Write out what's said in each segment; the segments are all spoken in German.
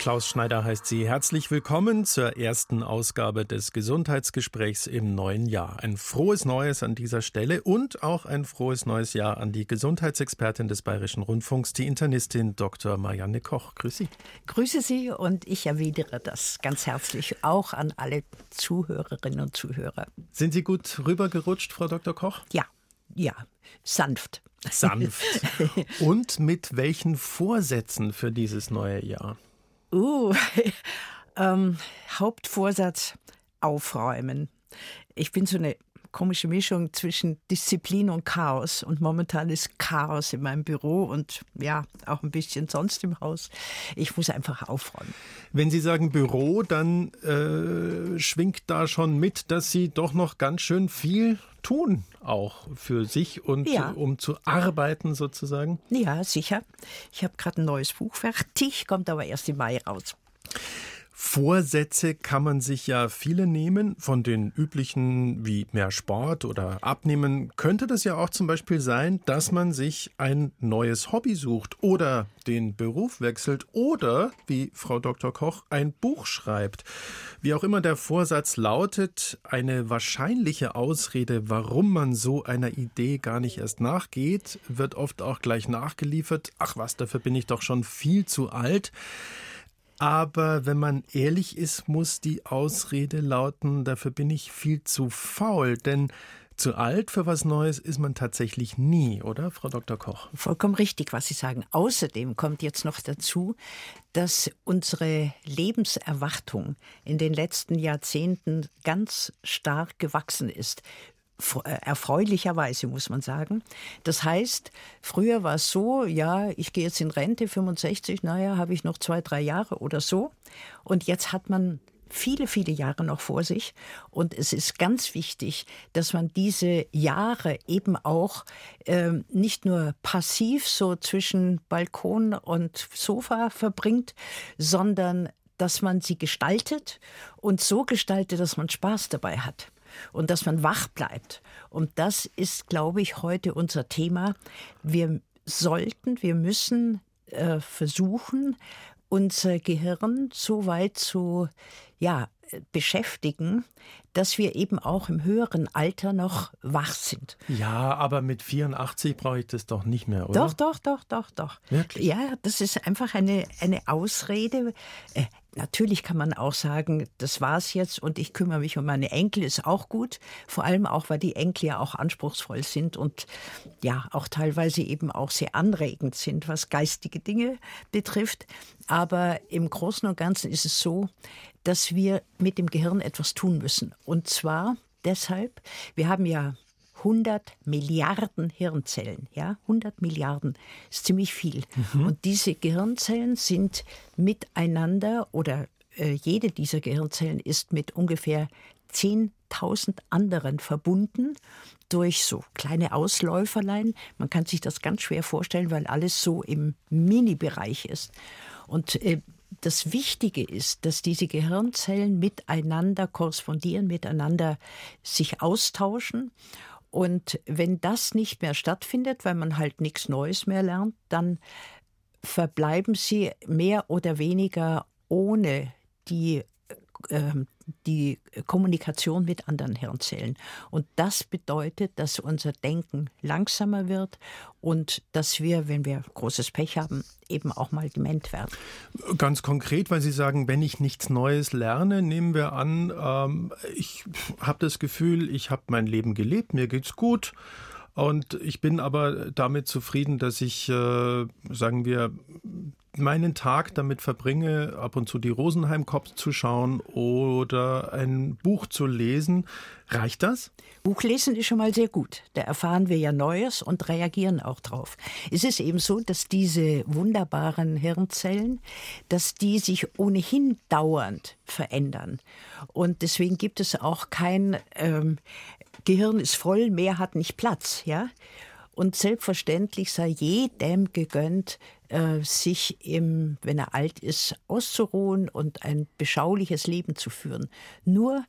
Klaus Schneider heißt Sie herzlich willkommen zur ersten Ausgabe des Gesundheitsgesprächs im neuen Jahr. Ein frohes Neues an dieser Stelle und auch ein frohes neues Jahr an die Gesundheitsexpertin des Bayerischen Rundfunks, die Internistin Dr. Marianne Koch. Grüße Sie. Grüße Sie und ich erwidere das ganz herzlich auch an alle Zuhörerinnen und Zuhörer. Sind Sie gut rübergerutscht, Frau Dr. Koch? Ja, ja, sanft. Sanft. Und mit welchen Vorsätzen für dieses neue Jahr? Uh, ähm, Hauptvorsatz aufräumen. Ich bin so eine komische Mischung zwischen Disziplin und Chaos. Und momentan ist Chaos in meinem Büro und ja, auch ein bisschen sonst im Haus. Ich muss einfach aufräumen. Wenn Sie sagen Büro, dann äh, schwingt da schon mit, dass Sie doch noch ganz schön viel tun, auch für sich und ja. um zu arbeiten sozusagen. Ja, sicher. Ich habe gerade ein neues Buch fertig, kommt aber erst im Mai raus. Vorsätze kann man sich ja viele nehmen, von den üblichen wie mehr Sport oder Abnehmen. Könnte das ja auch zum Beispiel sein, dass man sich ein neues Hobby sucht oder den Beruf wechselt oder, wie Frau Dr. Koch, ein Buch schreibt. Wie auch immer der Vorsatz lautet, eine wahrscheinliche Ausrede, warum man so einer Idee gar nicht erst nachgeht, wird oft auch gleich nachgeliefert. Ach was, dafür bin ich doch schon viel zu alt. Aber wenn man ehrlich ist, muss die Ausrede lauten, dafür bin ich viel zu faul, denn zu alt für was Neues ist man tatsächlich nie, oder, Frau Dr. Koch? Vollkommen richtig, was Sie sagen. Außerdem kommt jetzt noch dazu, dass unsere Lebenserwartung in den letzten Jahrzehnten ganz stark gewachsen ist. Äh, erfreulicherweise, muss man sagen. Das heißt, früher war es so, ja, ich gehe jetzt in Rente, 65, naja, habe ich noch zwei, drei Jahre oder so. Und jetzt hat man viele, viele Jahre noch vor sich. Und es ist ganz wichtig, dass man diese Jahre eben auch äh, nicht nur passiv so zwischen Balkon und Sofa verbringt, sondern dass man sie gestaltet und so gestaltet, dass man Spaß dabei hat und dass man wach bleibt. Und das ist, glaube ich, heute unser Thema. Wir sollten, wir müssen äh, versuchen, unser Gehirn so weit zu ja, beschäftigen, dass wir eben auch im höheren Alter noch wach sind. Ja, aber mit 84 brauche ich das doch nicht mehr, oder? Doch, doch, doch, doch, doch. Wirklich? Ja, das ist einfach eine, eine Ausrede. Natürlich kann man auch sagen, das war's jetzt und ich kümmere mich um meine Enkel, ist auch gut. Vor allem auch, weil die Enkel ja auch anspruchsvoll sind und ja auch teilweise eben auch sehr anregend sind, was geistige Dinge betrifft. Aber im Großen und Ganzen ist es so, dass wir mit dem Gehirn etwas tun müssen. Und zwar deshalb, wir haben ja 100 Milliarden Hirnzellen, ja, 100 Milliarden ist ziemlich viel. Mhm. Und diese Gehirnzellen sind miteinander oder äh, jede dieser Gehirnzellen ist mit ungefähr 10.000 anderen verbunden durch so kleine Ausläuferlein. Man kann sich das ganz schwer vorstellen, weil alles so im Mini-Bereich ist. Und äh, das Wichtige ist, dass diese Gehirnzellen miteinander korrespondieren, miteinander sich austauschen und wenn das nicht mehr stattfindet, weil man halt nichts Neues mehr lernt, dann verbleiben sie mehr oder weniger ohne die ähm, die Kommunikation mit anderen Hirnzellen. Und das bedeutet, dass unser Denken langsamer wird und dass wir, wenn wir großes Pech haben, eben auch mal dement werden. Ganz konkret, weil Sie sagen, wenn ich nichts Neues lerne, nehmen wir an, ähm, ich habe das Gefühl, ich habe mein Leben gelebt, mir geht's gut. Und ich bin aber damit zufrieden, dass ich, äh, sagen wir, meinen Tag damit verbringe, ab und zu die Rosenheim-Cops zu schauen oder ein Buch zu lesen. Reicht das? Buchlesen ist schon mal sehr gut. Da erfahren wir ja Neues und reagieren auch drauf. Es ist eben so, dass diese wunderbaren Hirnzellen, dass die sich ohnehin dauernd verändern. Und deswegen gibt es auch kein ähm, Gehirn ist voll, mehr hat nicht Platz, ja. Und selbstverständlich sei jedem gegönnt, äh, sich, im, wenn er alt ist, auszuruhen und ein beschauliches Leben zu führen. Nur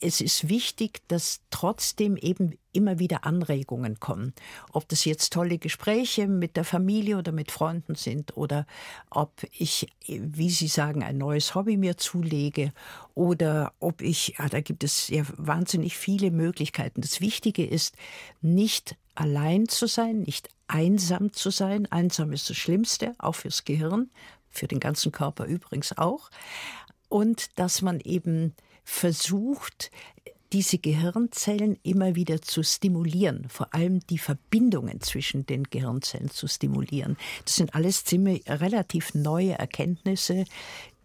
es ist wichtig, dass trotzdem eben immer wieder Anregungen kommen. Ob das jetzt tolle Gespräche mit der Familie oder mit Freunden sind oder ob ich, wie Sie sagen, ein neues Hobby mir zulege oder ob ich, ja, da gibt es ja wahnsinnig viele Möglichkeiten. Das Wichtige ist, nicht allein zu sein, nicht einsam zu sein. Einsam ist das Schlimmste, auch fürs Gehirn, für den ganzen Körper übrigens auch. Und dass man eben versucht, diese Gehirnzellen immer wieder zu stimulieren, vor allem die Verbindungen zwischen den Gehirnzellen zu stimulieren. Das sind alles ziemlich relativ neue Erkenntnisse,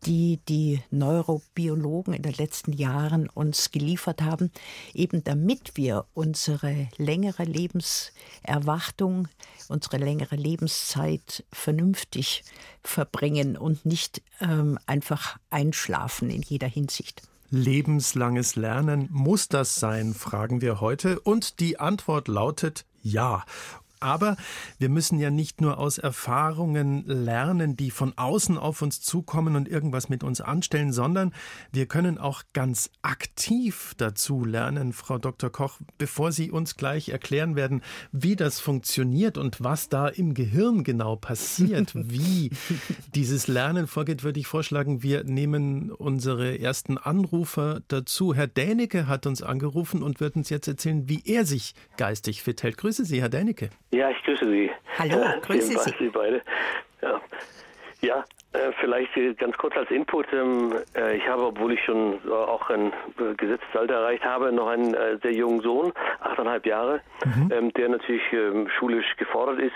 die die Neurobiologen in den letzten Jahren uns geliefert haben, eben damit wir unsere längere Lebenserwartung, unsere längere Lebenszeit vernünftig verbringen und nicht ähm, einfach einschlafen in jeder Hinsicht. Lebenslanges Lernen muss das sein, fragen wir heute. Und die Antwort lautet ja. Aber wir müssen ja nicht nur aus Erfahrungen lernen, die von außen auf uns zukommen und irgendwas mit uns anstellen, sondern wir können auch ganz aktiv dazu lernen, Frau Dr. Koch, bevor Sie uns gleich erklären werden, wie das funktioniert und was da im Gehirn genau passiert, wie dieses Lernen vorgeht, würde ich vorschlagen, wir nehmen unsere ersten Anrufer dazu. Herr Dänecke hat uns angerufen und wird uns jetzt erzählen, wie er sich geistig fit hält. Grüße Sie, Herr Dänecke. Ja, ich grüße Sie. Hallo, äh, grüße Sie. Sie beide. Ja, ja vielleicht ganz kurz als Input. Ähm, äh, ich habe, obwohl ich schon auch ein gesetztes Alter erreicht habe, noch einen sehr jungen Sohn, achteinhalb Jahre, mhm. Ähm, der natürlich ähm, schulisch gefordert ist.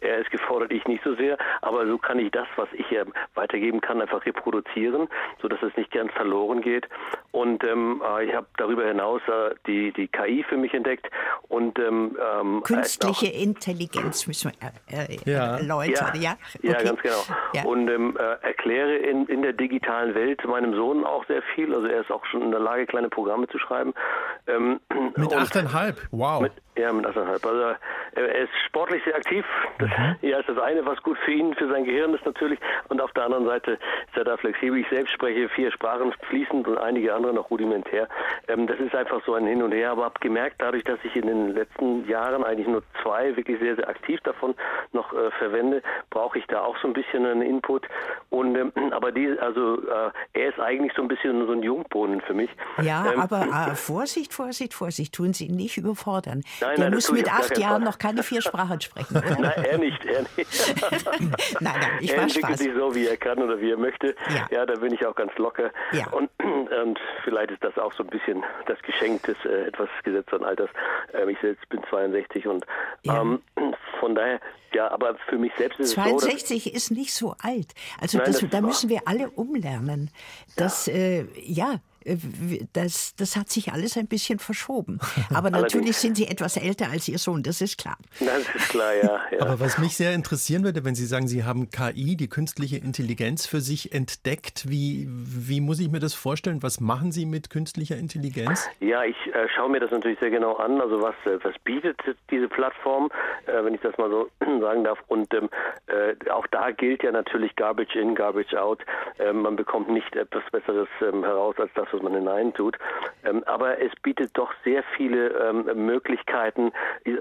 Er ist gefordert, ich nicht so sehr, aber so kann ich das, was ich weitergeben kann, einfach reproduzieren, sodass es nicht ganz verloren geht. Und äh, ich habe darüber hinaus die, die KI für mich entdeckt und künstliche Intelligenz müssen wir äh, ja. erläutern, ja? Ja, okay. ja ganz genau. Ja. Und und ähm, äh, erkläre in, in der digitalen Welt meinem Sohn auch sehr viel. Also er ist auch schon in der Lage, kleine Programme zu schreiben. Ähm, mit achteinhalb, wow. Mit, ja, mit achteinhalb. Also äh, er ist sportlich sehr aktiv. Das mhm. ja, ist das eine, was gut für ihn, für sein Gehirn ist natürlich. Und auf der anderen Seite ist er da flexibel. Ich selbst spreche vier Sprachen fließend und einige andere noch rudimentär. Ähm, das ist einfach so ein Hin und Her. Aber habe gemerkt, dadurch, dass ich in den letzten Jahren eigentlich nur zwei wirklich sehr, sehr aktiv davon noch äh, verwende, brauche ich da auch so ein bisschen einen Input. Und ähm, aber die, also äh, er ist eigentlich so ein bisschen so ein Jungbrunnen für mich. Ja, ähm, aber äh, Vorsicht, Vorsicht, Vorsicht, tun Sie ihn nicht überfordern. Nein, Der nein, muss mit acht Jahren noch keine vier Sprachen sprechen. Nein, er nicht, er nicht. nein, nein, ich er entwickelt sich so, wie er kann oder wie er möchte. Ja, ja da bin ich auch ganz locker. Ja. Und, und vielleicht ist das auch so ein bisschen das Geschenk des äh, etwas gesetzten Alters. Ähm, ich selbst bin 62 und ja. ähm, von daher, ja, aber für mich selbst ist 62 es so. 62 ist nicht so alt. Also Nein, das, da müssen wir alle umlernen. Das, ja, äh, ja äh, das, das hat sich alles ein bisschen verschoben. Aber natürlich sind Sie etwas älter als Ihr Sohn, das ist klar. Das ist klar, ja, ja. Aber was mich sehr interessieren würde, wenn Sie sagen, Sie haben KI, die künstliche Intelligenz, für sich entdeckt, wie, wie muss ich mir das vorstellen? Was machen Sie mit künstlicher Intelligenz? Ja, ich äh, schaue mir das natürlich sehr genau an. Also was, äh, was bietet diese Plattform, äh, wenn ich das mal so sagen darf. Und ähm, äh, auch da gilt ja natürlich Garbage in, Garbage out. Ähm, man bekommt nicht etwas Besseres ähm, heraus als das, was man hineintut. Ähm, aber es bietet doch sehr viele ähm, Möglichkeiten,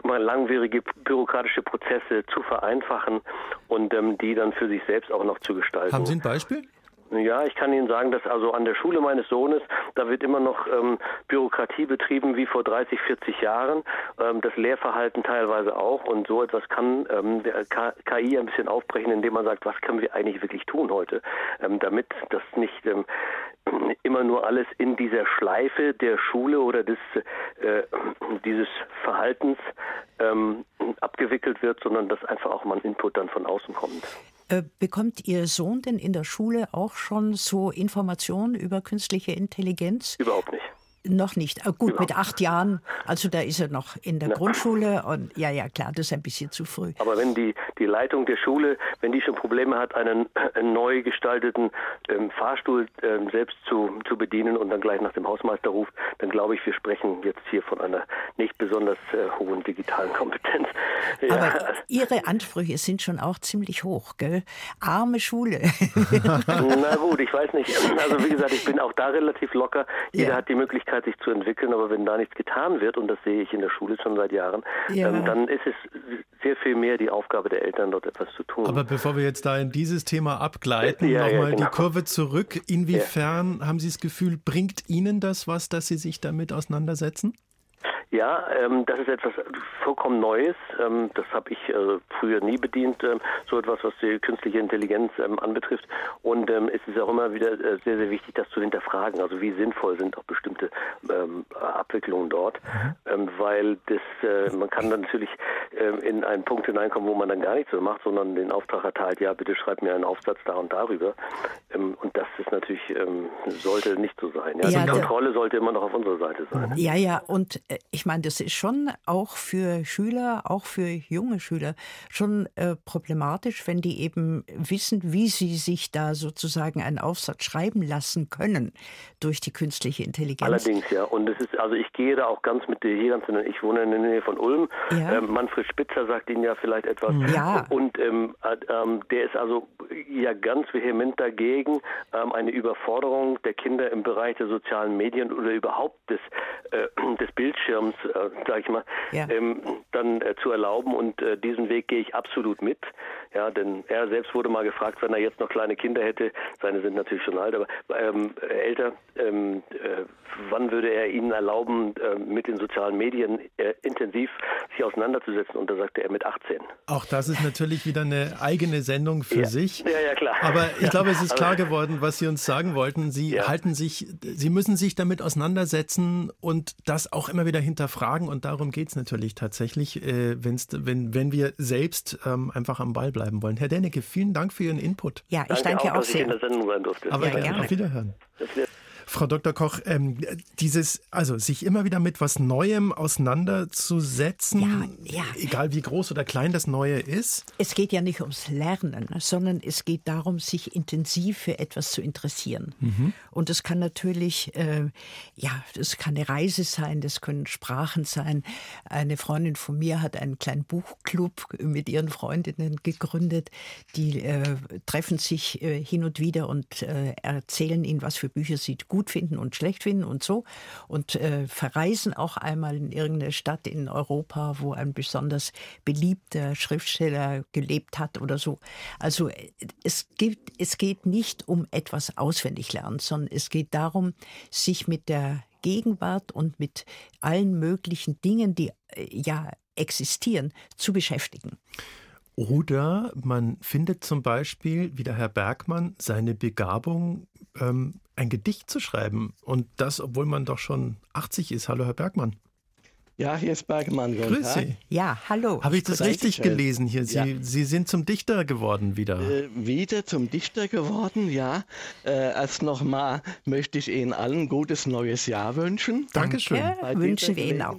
mal langwierige bürokratische Prozesse zu vereinfachen und ähm, die dann für sich selbst auch noch zu gestalten. Haben Sie ein Beispiel? Ja, ich kann Ihnen sagen, dass also an der Schule meines Sohnes, da wird immer noch ähm, Bürokratie betrieben wie vor 30, 40 Jahren. Ähm, das Lehrverhalten teilweise auch. Und so etwas kann ähm, der KI ein bisschen aufbrechen, indem man sagt, was können wir eigentlich wirklich tun heute, ähm, damit das nicht ähm, immer nur alles in dieser Schleife der Schule oder des, äh, dieses Verhaltens ähm, abgewickelt wird, sondern dass einfach auch mal ein Input dann von außen kommt. Äh, bekommt Ihr Sohn denn in der Schule auch schon so Informationen über künstliche Intelligenz? Überhaupt nicht. Noch nicht. Ah, gut, Überhaupt. mit acht Jahren, also da ist er noch in der Na. Grundschule und ja, ja, klar, das ist ein bisschen zu früh. Aber wenn die, die Leitung der Schule, wenn die schon Probleme hat, einen, einen neu gestalteten ähm, Fahrstuhl ähm, selbst zu, zu bedienen und dann gleich nach dem Hausmeister ruft, dann glaube ich, wir sprechen jetzt hier von einer nicht besonders äh, hohen digitalen Kompetenz. Ja. Aber Ihre Ansprüche sind schon auch ziemlich hoch, gell? Arme Schule. Na gut, ich weiß nicht. Also wie gesagt, ich bin auch da relativ locker. Jeder ja. hat die Möglichkeit, Möglichkeit, sich zu entwickeln, aber wenn da nichts getan wird, und das sehe ich in der Schule schon seit Jahren, ja. ähm, dann ist es sehr viel mehr die Aufgabe der Eltern, dort etwas zu tun. Aber bevor wir jetzt da in dieses Thema abgleiten, ja, nochmal ja, genau. die Kurve zurück. Inwiefern haben Sie das Gefühl, bringt Ihnen das was, dass Sie sich damit auseinandersetzen? Ja, ähm, das ist etwas vollkommen Neues. Ähm, das habe ich äh, früher nie bedient, ähm, so etwas, was die künstliche Intelligenz ähm, anbetrifft. Und ähm, es ist auch immer wieder äh, sehr, sehr wichtig, das zu hinterfragen. Also wie sinnvoll sind auch bestimmte ähm, Abwicklungen dort, mhm. weil das äh, man kann dann natürlich in einen Punkt hineinkommen, wo man dann gar nichts mehr macht, sondern den Auftrag erteilt, ja, bitte schreib mir einen Aufsatz da und darüber. und das ist natürlich sollte nicht so sein. Ja? ja die Kontrolle sollte immer noch auf unserer Seite sein. Ja, ja, und äh, ich meine, das ist schon auch für Schüler, auch für junge Schüler schon äh, problematisch, wenn die eben wissen, wie sie sich da sozusagen einen Aufsatz schreiben lassen können durch die künstliche Intelligenz. Allerdings, ja. Und es ist, also ich gehe da auch ganz mit dir hier ganz ich wohne in der Nähe von Ulm. Ja. Ähm, Manfred Spitzer sagt Ihnen ja vielleicht etwas. Ja. Und ähm, äh, der ist also ja ganz vehement dagegen, ähm, eine Überforderung der Kinder im Bereich der sozialen Medien oder überhaupt des, äh, des Bildschirms Bildschirms, äh, sage ich mal, ja. ähm, dann äh, zu erlauben. Und äh, diesen Weg gehe ich absolut mit. Ja, denn er selbst wurde mal gefragt, wenn er jetzt noch kleine Kinder hätte, seine sind natürlich schon alt, aber ähm, älter, ähm, äh, wann würde er ihnen erlauben, äh, mit den sozialen Medien äh, intensiv sich auseinanderzusetzen? Und da sagte er mit 18. Auch das ist natürlich wieder eine eigene Sendung für ja. sich. Ja, ja, klar. Aber ich glaube, es ist klar geworden, was Sie uns sagen wollten. Sie ja. halten sich, Sie müssen sich damit auseinandersetzen und das auch immer wieder hinterfragen. Und darum geht es natürlich tatsächlich, äh, wenn's, wenn, wenn wir selbst ähm, einfach am Ball bleiben wollen. Herr Dennecke, vielen Dank für Ihren Input. Ja, ich danke, danke auch, auch sehr. Ich in der Sendung sein durfte. Aber ja, gerne. Auf Wiederhören. Frau Dr. Koch, ähm, dieses, also sich immer wieder mit was Neuem auseinanderzusetzen, ja, ja. egal wie groß oder klein das Neue ist. Es geht ja nicht ums Lernen, sondern es geht darum, sich intensiv für etwas zu interessieren. Mhm. Und das kann natürlich, äh, ja, das kann eine Reise sein, das können Sprachen sein. Eine Freundin von mir hat einen kleinen Buchclub mit ihren Freundinnen gegründet. Die äh, treffen sich äh, hin und wieder und äh, erzählen ihnen, was für Bücher sie gut gut finden und schlecht finden und so. Und äh, verreisen auch einmal in irgendeine Stadt in Europa, wo ein besonders beliebter Schriftsteller gelebt hat oder so. Also äh, es, gibt, es geht nicht um etwas auswendig lernen, sondern es geht darum, sich mit der Gegenwart und mit allen möglichen Dingen, die äh, ja existieren, zu beschäftigen. Oder man findet zum Beispiel, wie der Herr Bergmann, seine Begabung, ähm, ein Gedicht zu schreiben. Und das, obwohl man doch schon 80 ist. Hallo, Herr Bergmann. Ja, hier ist Bergmann. Grüß Sie. Ja, hallo. Habe ich das richtig gelesen hier? Sie, ja. Sie sind zum Dichter geworden wieder. Äh, wieder zum Dichter geworden, ja. Äh, erst nochmal möchte ich Ihnen allen ein gutes neues Jahr wünschen. Dankeschön. Danke, wünschen wir Ihnen auch.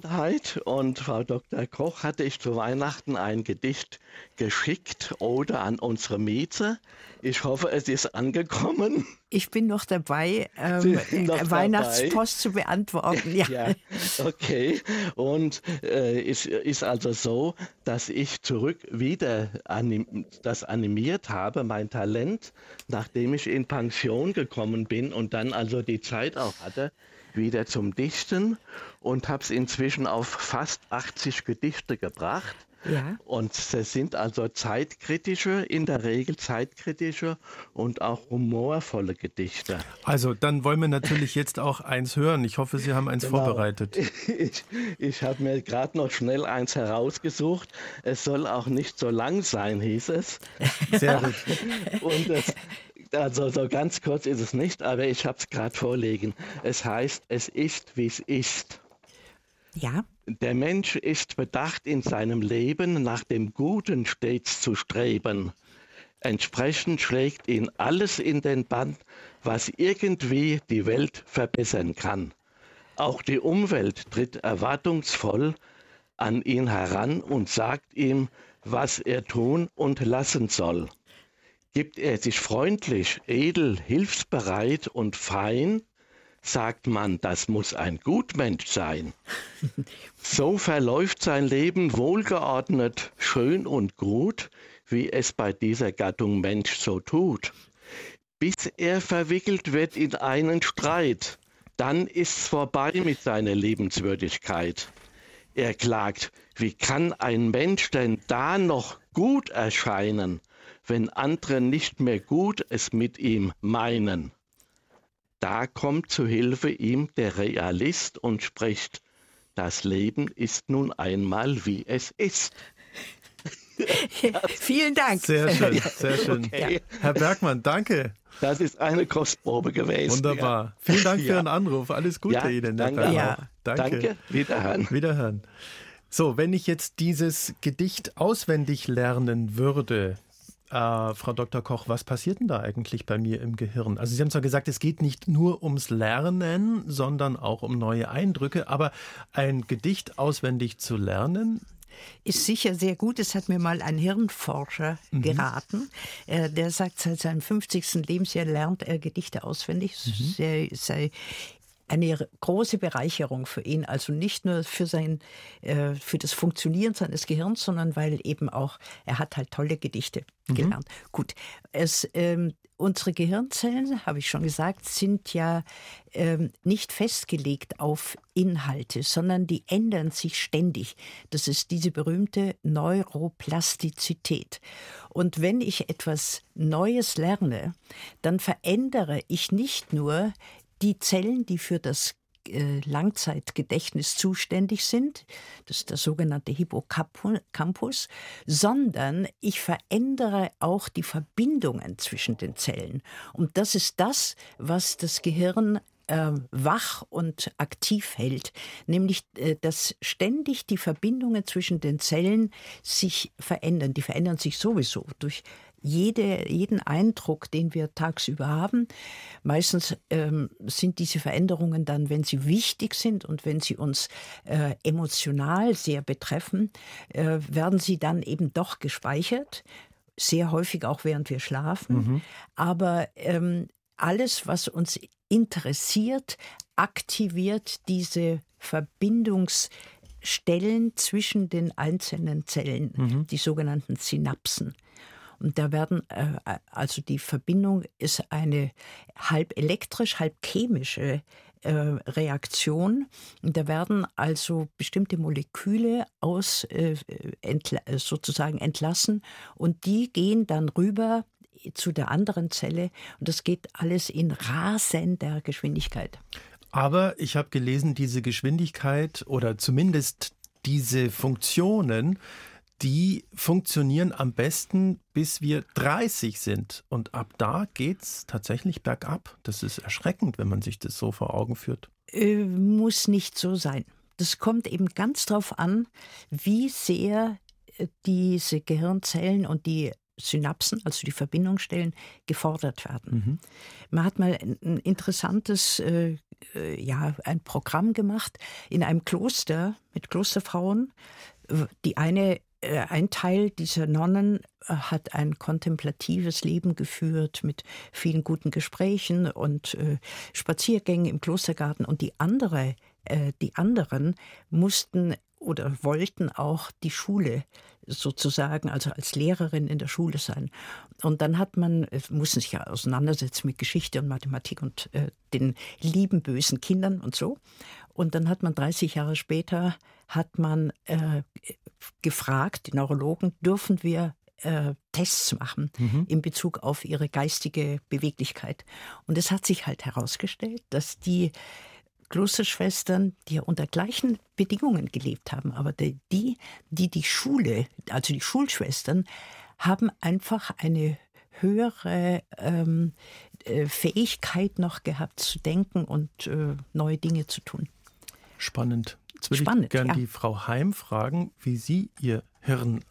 Und Frau Dr. Koch hatte ich zu Weihnachten ein Gedicht geschickt oder an unsere Mieze. Ich hoffe, es ist angekommen. Ich bin noch dabei, ähm, noch Weihnachtspost dabei. zu beantworten. Ja. ja. okay. Und äh, es ist also so, dass ich zurück wieder anim das animiert habe, mein Talent, nachdem ich in Pension gekommen bin und dann also die Zeit auch hatte, wieder zum Dichten und habe es inzwischen auf fast 80 Gedichte gebracht. Ja. Und es sind also zeitkritische, in der Regel zeitkritische und auch humorvolle Gedichte. Also dann wollen wir natürlich jetzt auch eins hören. Ich hoffe, Sie haben eins genau. vorbereitet. Ich, ich habe mir gerade noch schnell eins herausgesucht. Es soll auch nicht so lang sein, hieß es. Sehr gut. Und es, also so ganz kurz ist es nicht, aber ich habe es gerade vorlegen. Es heißt, es ist, wie es ist. Ja. Der Mensch ist bedacht in seinem Leben nach dem Guten stets zu streben. Entsprechend schlägt ihn alles in den Bann, was irgendwie die Welt verbessern kann. Auch die Umwelt tritt erwartungsvoll an ihn heran und sagt ihm, was er tun und lassen soll. Gibt er sich freundlich, edel, hilfsbereit und fein, sagt man, das muss ein Gutmensch sein. So verläuft sein Leben wohlgeordnet, schön und gut, wie es bei dieser Gattung Mensch so tut. Bis er verwickelt wird in einen Streit, dann ist's vorbei mit seiner Lebenswürdigkeit. Er klagt, wie kann ein Mensch denn da noch gut erscheinen, wenn andere nicht mehr gut es mit ihm meinen? Da kommt zu Hilfe ihm der Realist und spricht, das Leben ist nun einmal wie es ist. Vielen Dank. Sehr schön, sehr schön. Okay. Herr Bergmann, danke. Das ist eine Kostprobe gewesen. Wunderbar. Ja. Vielen Dank für Ihren Anruf. Alles Gute ja, Ihnen. Danke. Ja. danke. Danke. Wiederhören. Wiederhören. So, wenn ich jetzt dieses Gedicht auswendig lernen würde, äh, Frau Dr. Koch, was passiert denn da eigentlich bei mir im Gehirn? Also Sie haben zwar gesagt, es geht nicht nur ums Lernen, sondern auch um neue Eindrücke, aber ein Gedicht auswendig zu lernen, ist sicher sehr gut. Es hat mir mal ein Hirnforscher mhm. geraten. Äh, der sagt, seit seinem 50. Lebensjahr lernt er Gedichte auswendig. Mhm. Sei, sei eine große Bereicherung für ihn. Also nicht nur für sein, äh, für das Funktionieren seines Gehirns, sondern weil eben auch, er hat halt tolle Gedichte mhm. gelernt. Gut. Es, ähm, unsere Gehirnzellen, habe ich schon gesagt, sind ja ähm, nicht festgelegt auf Inhalte, sondern die ändern sich ständig. Das ist diese berühmte Neuroplastizität. Und wenn ich etwas Neues lerne, dann verändere ich nicht nur die Zellen, die für das äh, Langzeitgedächtnis zuständig sind, das ist der sogenannte Hippocampus, sondern ich verändere auch die Verbindungen zwischen den Zellen. Und das ist das, was das Gehirn äh, wach und aktiv hält, nämlich äh, dass ständig die Verbindungen zwischen den Zellen sich verändern. Die verändern sich sowieso durch jede, jeden Eindruck, den wir tagsüber haben. Meistens ähm, sind diese Veränderungen dann, wenn sie wichtig sind und wenn sie uns äh, emotional sehr betreffen, äh, werden sie dann eben doch gespeichert. Sehr häufig auch während wir schlafen. Mhm. Aber ähm, alles, was uns interessiert, aktiviert diese Verbindungsstellen zwischen den einzelnen Zellen, mhm. die sogenannten Synapsen. Und da werden, äh, also die Verbindung ist eine halb elektrisch, halb chemische äh, Reaktion. Da werden also bestimmte Moleküle aus äh, entla sozusagen entlassen und die gehen dann rüber zu der anderen Zelle und das geht alles in rasender Geschwindigkeit. Aber ich habe gelesen, diese Geschwindigkeit oder zumindest diese Funktionen die funktionieren am besten, bis wir 30 sind. Und ab da geht es tatsächlich bergab. Das ist erschreckend, wenn man sich das so vor Augen führt. Äh, muss nicht so sein. Das kommt eben ganz darauf an, wie sehr äh, diese Gehirnzellen und die Synapsen, also die Verbindungsstellen, gefordert werden. Mhm. Man hat mal ein interessantes, äh, äh ja, ein Programm gemacht in einem Kloster mit Klosterfrauen. Die eine ein Teil dieser Nonnen äh, hat ein kontemplatives Leben geführt mit vielen guten Gesprächen und äh, Spaziergängen im Klostergarten. Und die andere, äh, die anderen mussten oder wollten auch die Schule sozusagen, also als Lehrerin in der Schule sein. Und dann hat man, mussten sich ja auseinandersetzen mit Geschichte und Mathematik und äh, den lieben bösen Kindern und so. Und dann hat man 30 Jahre später hat man äh, gefragt, die Neurologen, dürfen wir äh, Tests machen mhm. in Bezug auf ihre geistige Beweglichkeit. Und es hat sich halt herausgestellt, dass die Klosterschwestern, die ja unter gleichen Bedingungen gelebt haben, aber die, die die Schule, also die Schulschwestern, haben einfach eine höhere ähm, äh, Fähigkeit noch gehabt zu denken und äh, neue Dinge zu tun. Spannend. Jetzt würde Spannend, ich gerne ja. die Frau Heim fragen, wie sie ihr Hirn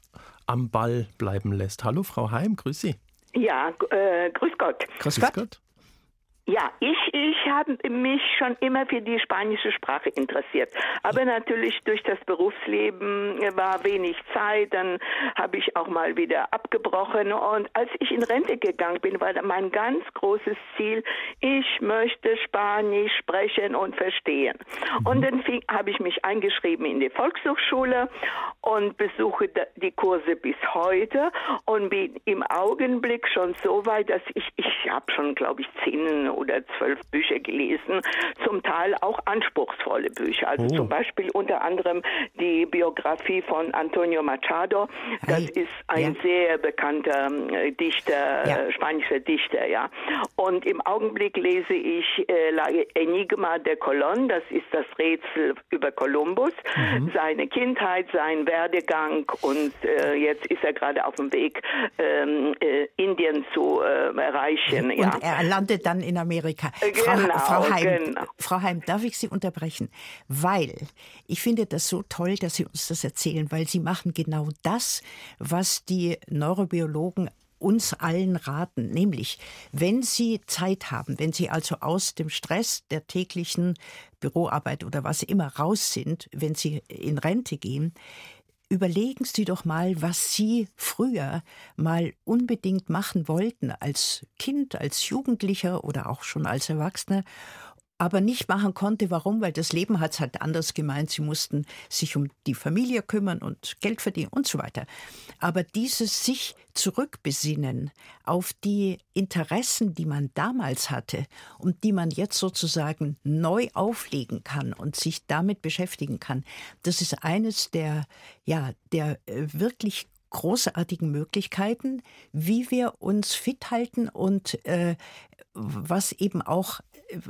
am Ball bleiben lässt. Hallo Frau Heim, grüß Sie. Ja, äh, grüß Gott. Grüß, grüß Gott. Gott. Ja, ich, ich habe mich schon immer für die spanische Sprache interessiert. Aber natürlich durch das Berufsleben war wenig Zeit. Dann habe ich auch mal wieder abgebrochen. Und als ich in Rente gegangen bin, war mein ganz großes Ziel, ich möchte Spanisch sprechen und verstehen. Mhm. Und dann habe ich mich eingeschrieben in die Volkshochschule und besuche die Kurse bis heute und bin im Augenblick schon so weit, dass ich, ich habe schon, glaube ich, zehn oder zwölf Bücher gelesen, zum Teil auch anspruchsvolle Bücher. Also oh. zum Beispiel unter anderem die Biografie von Antonio Machado. Das hey. ist ein ja. sehr bekannter äh, Dichter, ja. äh, spanischer Dichter, ja. Und im Augenblick lese ich äh, La Enigma de Colón, das ist das Rätsel über Kolumbus, mhm. seine Kindheit, sein Werdegang und äh, jetzt ist er gerade auf dem Weg, ähm, äh, Indien zu äh, erreichen. Und ja. er landet dann in Amerika. Äh, genau, Frau, Frau, Heim, genau. Frau Heim, darf ich Sie unterbrechen? Weil ich finde das so toll, dass Sie uns das erzählen, weil Sie machen genau das, was die Neurobiologen uns allen raten, nämlich wenn Sie Zeit haben, wenn Sie also aus dem Stress der täglichen Büroarbeit oder was immer raus sind, wenn Sie in Rente gehen, überlegen Sie doch mal, was Sie früher mal unbedingt machen wollten als Kind, als Jugendlicher oder auch schon als Erwachsener aber nicht machen konnte. Warum? Weil das Leben hat es halt anders gemeint. Sie mussten sich um die Familie kümmern und Geld verdienen und so weiter. Aber dieses sich zurückbesinnen auf die Interessen, die man damals hatte und die man jetzt sozusagen neu auflegen kann und sich damit beschäftigen kann, das ist eines der, ja, der äh, wirklich großartigen Möglichkeiten, wie wir uns fit halten und äh, was eben auch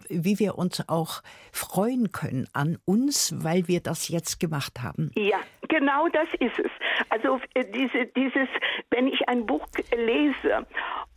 wie wir uns auch freuen können an uns, weil wir das jetzt gemacht haben. Ja, genau das ist es. Also äh, diese, dieses, wenn ich ein Buch lese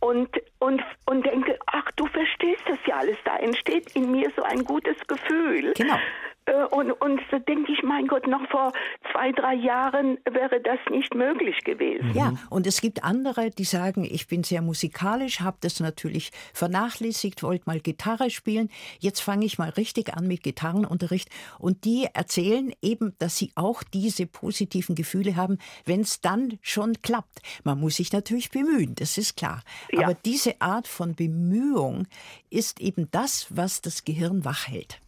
und, und, und denke, ach, du verstehst das ja alles, da entsteht in mir so ein gutes Gefühl. Genau. Äh, und, und so denke ich, mein Gott, noch vor zwei, drei Jahren wäre das nicht möglich gewesen. Ja, und es gibt andere, die sagen, ich bin sehr musikalisch, habe das natürlich vernachlässigt, wollte mal Gitarre spielen. Jetzt fange ich mal richtig an mit Gitarrenunterricht. Und die erzählen eben, dass sie auch diese positiven Gefühle haben, wenn es dann schon klappt. Man muss sich natürlich bemühen, das ist klar. Ja. Aber diese Art von Bemühung ist eben das, was das Gehirn wach hält.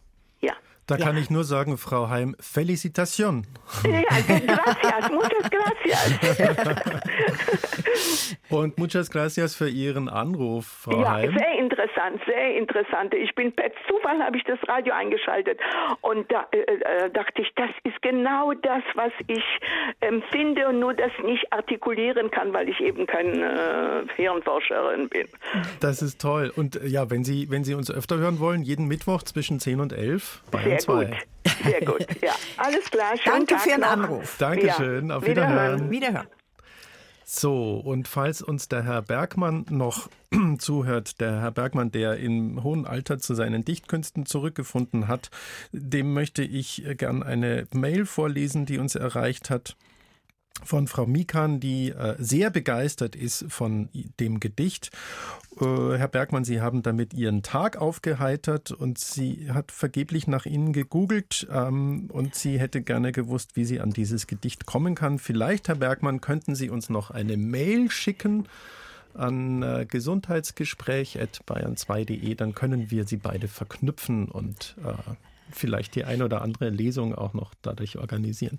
Da ja. kann ich nur sagen, Frau Heim, Felicitation. Ja, gracias, muchas gracias. Und muchas gracias für Ihren Anruf, Frau ja, Heim. Sehr interessant, sehr interessant. Ich bin per Zufall habe ich das Radio eingeschaltet und da äh, äh, dachte ich, das ist genau das, was ich empfinde und nur das nicht artikulieren kann, weil ich eben keine äh, Hirnforscherin bin. Das ist toll. Und äh, ja, wenn Sie, wenn Sie uns öfter hören wollen, jeden Mittwoch zwischen 10 und 11 bei sehr gut. Sehr gut. Ja, alles klar. Schönen Danke Tag für Ihren Anruf. Dankeschön. Ja. Auf Wiederhören. Wiederhören. Wiederhören. So, und falls uns der Herr Bergmann noch zuhört, der Herr Bergmann, der im hohen Alter zu seinen Dichtkünsten zurückgefunden hat, dem möchte ich gern eine Mail vorlesen, die uns erreicht hat von Frau Mikan, die äh, sehr begeistert ist von dem Gedicht. Äh, Herr Bergmann, Sie haben damit Ihren Tag aufgeheitert und sie hat vergeblich nach Ihnen gegoogelt ähm, und sie hätte gerne gewusst, wie sie an dieses Gedicht kommen kann. Vielleicht, Herr Bergmann, könnten Sie uns noch eine Mail schicken an äh, gesundheitsgespräch.bayern2.de, dann können wir sie beide verknüpfen und vielleicht die eine oder andere Lesung auch noch dadurch organisieren.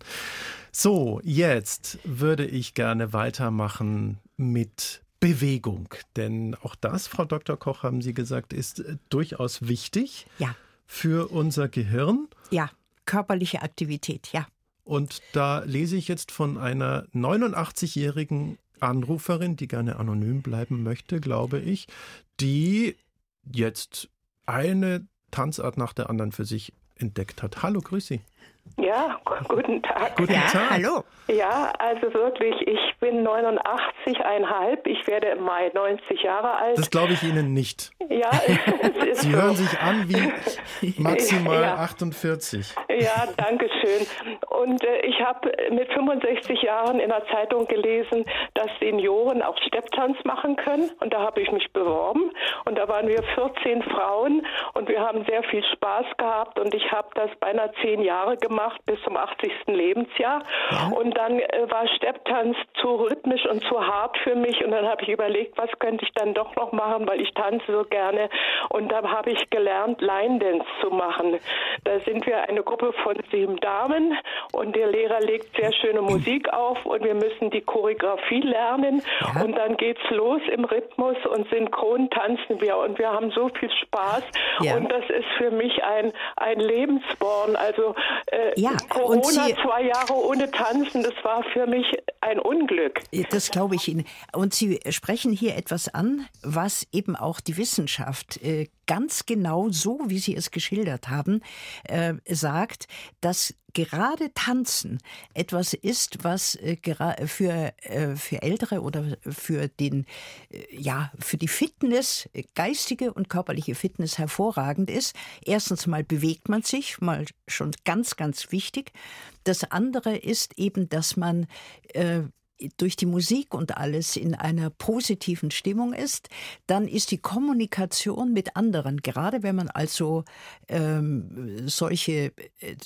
So, jetzt würde ich gerne weitermachen mit Bewegung. Denn auch das, Frau Dr. Koch, haben Sie gesagt, ist äh, durchaus wichtig ja. für unser Gehirn. Ja, körperliche Aktivität, ja. Und da lese ich jetzt von einer 89-jährigen Anruferin, die gerne anonym bleiben möchte, glaube ich, die jetzt eine Tanzart nach der anderen für sich entdeckt hat. Hallo, grüß Sie. Ja, guten Tag. Guten ja, Tag. Hallo. Ja, also wirklich, ich bin 89,5. Ich werde im Mai 90 Jahre alt. Das glaube ich Ihnen nicht. Ja, es ist Sie so. hören sich an wie maximal ja. 48. Ja, danke schön. Und äh, ich habe mit 65 Jahren in der Zeitung gelesen, dass Senioren auch Stepptanz machen können. Und da habe ich mich beworben. Und da waren wir 14 Frauen und wir haben sehr viel Spaß gehabt. Und ich habe das beinahe zehn Jahre gemacht gemacht bis zum 80. Lebensjahr. Ja. Und dann äh, war Stepptanz zu rhythmisch und zu hart für mich. Und dann habe ich überlegt, was könnte ich dann doch noch machen, weil ich tanze so gerne. Und da habe ich gelernt, Line Dance zu machen. Da sind wir eine Gruppe von sieben Damen und der Lehrer legt sehr schöne Musik auf und wir müssen die Choreografie lernen. Ja. Und dann geht's los im Rhythmus und synchron tanzen wir. Und wir haben so viel Spaß. Ja. Und das ist für mich ein, ein Lebensborn. Also äh, ja, Corona, Sie, zwei Jahre ohne Tanzen, das war für mich ein Unglück. Das glaube ich Ihnen. Und Sie sprechen hier etwas an, was eben auch die Wissenschaft äh, ganz genau so, wie Sie es geschildert haben, äh, sagt, dass gerade Tanzen etwas ist, was äh, für, äh, für Ältere oder für den, äh, ja, für die Fitness, geistige und körperliche Fitness hervorragend ist. Erstens mal bewegt man sich, mal schon ganz, ganz wichtig. Das andere ist eben, dass man äh, durch die Musik und alles in einer positiven Stimmung ist, dann ist die Kommunikation mit anderen, gerade wenn man also ähm, solche äh,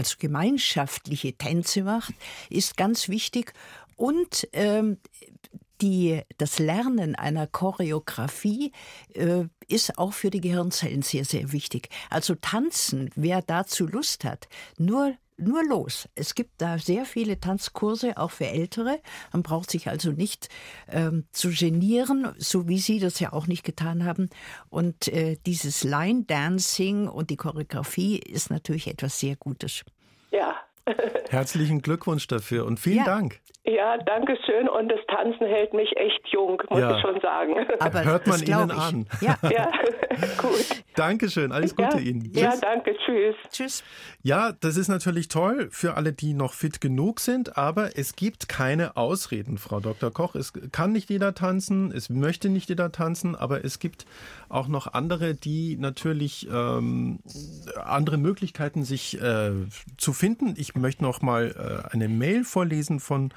also gemeinschaftliche Tänze macht, ist ganz wichtig und ähm, die, das Lernen einer Choreografie äh, ist auch für die Gehirnzellen sehr, sehr wichtig. Also tanzen, wer dazu Lust hat, nur nur los. Es gibt da sehr viele Tanzkurse, auch für Ältere. Man braucht sich also nicht ähm, zu genieren, so wie Sie das ja auch nicht getan haben. Und äh, dieses Line Dancing und die Choreografie ist natürlich etwas sehr Gutes. Herzlichen Glückwunsch dafür und vielen ja. Dank. Ja, danke schön. Und das Tanzen hält mich echt jung, muss ja. ich schon sagen. Aber Hört man Ihnen ich. an. Ja, ja. gut. Dankeschön, alles Gute ja. Ihnen. Tschüss. Ja, danke, tschüss. Tschüss. Ja, das ist natürlich toll für alle, die noch fit genug sind, aber es gibt keine Ausreden, Frau Dr. Koch. Es kann nicht jeder tanzen, es möchte nicht jeder tanzen, aber es gibt auch noch andere, die natürlich ähm, andere Möglichkeiten sich äh, zu finden. Ich möchte noch mal äh, eine Mail vorlesen von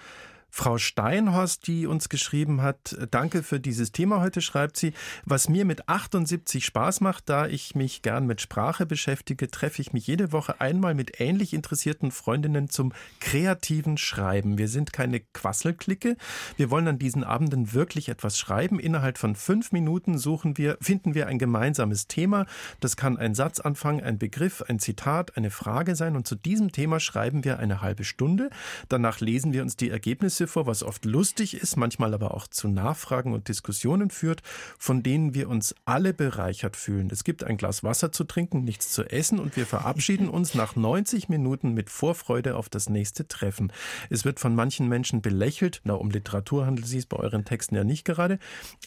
Frau Steinhorst, die uns geschrieben hat, danke für dieses Thema heute, schreibt sie, was mir mit 78 Spaß macht, da ich mich gern mit Sprache beschäftige, treffe ich mich jede Woche einmal mit ähnlich interessierten Freundinnen zum kreativen Schreiben. Wir sind keine Quasselklicke. Wir wollen an diesen Abenden wirklich etwas schreiben. Innerhalb von fünf Minuten suchen wir, finden wir ein gemeinsames Thema. Das kann ein Satzanfang, ein Begriff, ein Zitat, eine Frage sein. Und zu diesem Thema schreiben wir eine halbe Stunde. Danach lesen wir uns die Ergebnisse Geschichte vor, was oft lustig ist, manchmal aber auch zu Nachfragen und Diskussionen führt, von denen wir uns alle bereichert fühlen. Es gibt ein Glas Wasser zu trinken, nichts zu essen und wir verabschieden uns nach 90 Minuten mit Vorfreude auf das nächste Treffen. Es wird von manchen Menschen belächelt, na um Literatur handelt es sich bei euren Texten ja nicht gerade,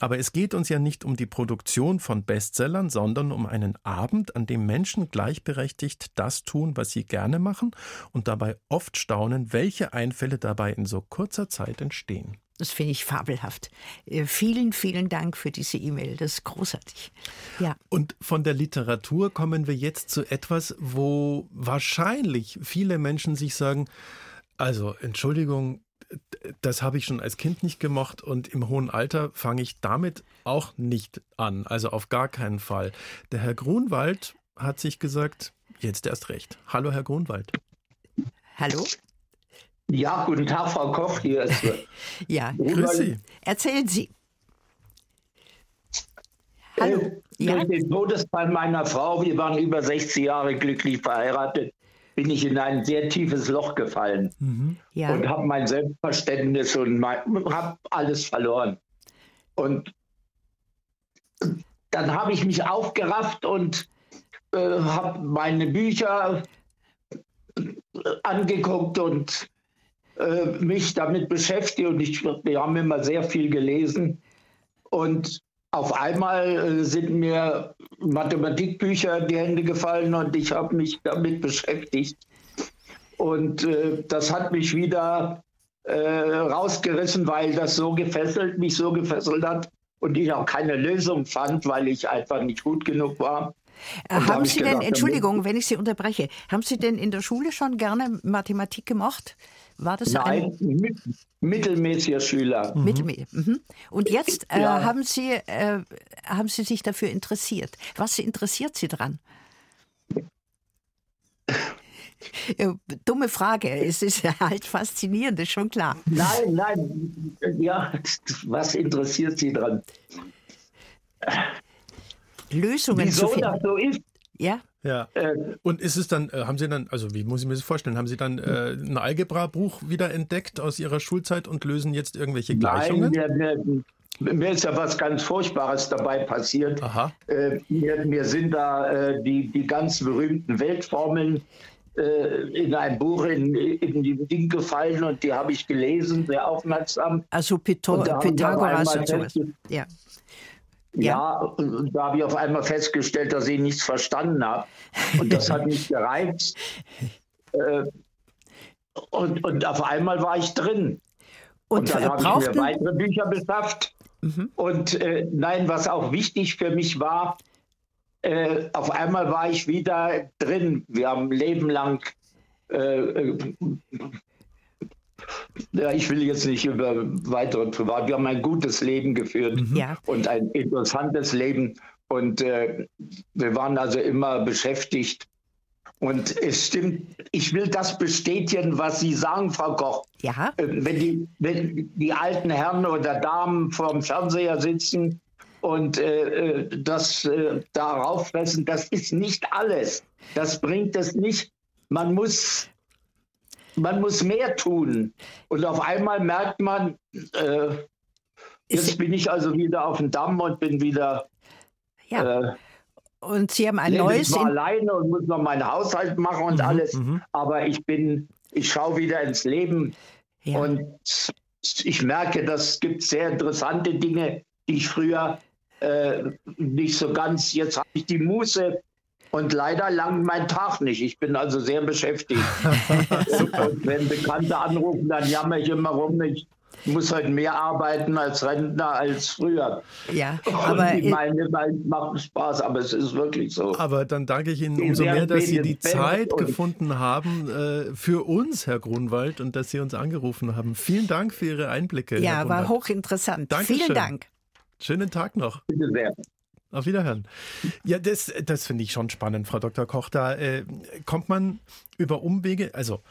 aber es geht uns ja nicht um die Produktion von Bestsellern, sondern um einen Abend, an dem Menschen gleichberechtigt das tun, was sie gerne machen und dabei oft staunen, welche Einfälle dabei in so kurzer Zeit entstehen. Das finde ich fabelhaft. Äh, vielen, vielen Dank für diese E-Mail. Das ist großartig. Ja. Und von der Literatur kommen wir jetzt zu etwas, wo wahrscheinlich viele Menschen sich sagen, also Entschuldigung, das habe ich schon als Kind nicht gemocht und im hohen Alter fange ich damit auch nicht an. Also auf gar keinen Fall. Der Herr Grunwald hat sich gesagt, jetzt erst recht. Hallo, Herr Grunwald. Hallo. Ja, guten Tag, Frau Koch. Hier ist ja, grüß Sie. Erzählen Sie. Hallo. Äh, ja? Durch den Todesfall meiner Frau, wir waren über 60 Jahre glücklich verheiratet, bin ich in ein sehr tiefes Loch gefallen mhm. ja. und habe mein Selbstverständnis und habe alles verloren. Und dann habe ich mich aufgerafft und äh, habe meine Bücher angeguckt und äh, mich damit beschäftige und ich, wir haben immer sehr viel gelesen und auf einmal äh, sind mir Mathematikbücher in die Hände gefallen und ich habe mich damit beschäftigt. Und äh, das hat mich wieder äh, rausgerissen, weil das so gefesselt, mich so gefesselt hat und ich auch keine Lösung fand, weil ich einfach nicht gut genug war. Äh, haben Sie denn, Entschuldigung, wenn ich Sie unterbreche, haben Sie denn in der Schule schon gerne Mathematik gemacht? War das Nein, ein mittelmäßiger Schüler. Mhm. Mittelmäßig. Mhm. Und jetzt äh, ja. haben, Sie, äh, haben Sie sich dafür interessiert. Was interessiert Sie daran? Dumme Frage. Es ist halt faszinierend, ist schon klar. Nein, nein. Ja, was interessiert Sie dran? Lösungen Wieso zu finden. das so ist? Ja. Ja. Äh, Und ist es dann, äh, haben Sie dann, also wie muss ich mir das vorstellen, haben Sie dann äh, ein Algebra-Buch wieder entdeckt aus Ihrer Schulzeit und lösen jetzt irgendwelche Gleichungen? Nein, mir, mir, mir ist ja was ganz Furchtbares dabei passiert. Aha. Äh, mir, mir sind da äh, die, die ganz berühmten Weltformeln äh, in ein Buch in, in die Ding gefallen und die habe ich gelesen, sehr aufmerksam. Also Pythagoras und sowas. festge- Ja. Ja, und da habe ich auf einmal festgestellt, dass ich nichts verstanden habe. Und das hat mich gereizt. Äh, und, und auf einmal war ich drin. Und, Und dann habe ich mir weitere Bücher beschafft. Und äh, nein, was auch wichtig für mich war, äh, auf einmal war ich wieder drin. Wir haben ein Leben lang, äh, äh, ja, ich will jetzt nicht über weitere Privat, wir haben ein gutes Leben geführt Ja. und ein interessantes Leben. Und äh, wir waren also immer beschäftigt. Und es stimmt, ich will das bestätigen, was Sie sagen, Frau Koch. ja, Äh, wenn die, wenn die alten Herren oder Damen vorm Fernseher sitzen und äh, äh, das äh, darauf fressen, das ist nicht alles. Das bringt es nicht. Man muss, man muss mehr tun. Und auf einmal merkt man, äh, jetzt bin ich also wieder auf dem Damm und bin wieder ja. äh, Und Sie haben ein lebe neues. zwar In alleine und muss noch meinen Haushalt machen und alles, aber ich bin, ich schaue wieder ins Leben ja. und ich merke, das gibt sehr interessante Dinge, die ich früher äh, nicht so ganz. Jetzt habe ich die Muße und leider langt mein Tag nicht. Ich bin also sehr beschäftigt. und, und wenn Bekannte anrufen, dann jammer ich immer rum. Ich muss heute mehr arbeiten als Rentner als früher. ja, Und aber ich äh, meine, es macht Spaß, aber es ist wirklich so. Aber dann danke ich Ihnen umso mehr, dass Sie die Zeit und- gefunden haben äh, für uns, Herr Grunwald, und dass Sie uns angerufen haben. Vielen Dank für Ihre Einblicke. Herr ja, war hochinteressant. Dankeschön. Vielen Dank. Schönen Tag noch. Bitte sehr. Auf Wiederhören. Ja, das, das finde ich schon spannend, Frau Dr. Koch. Da äh, kommt man über Umwege, also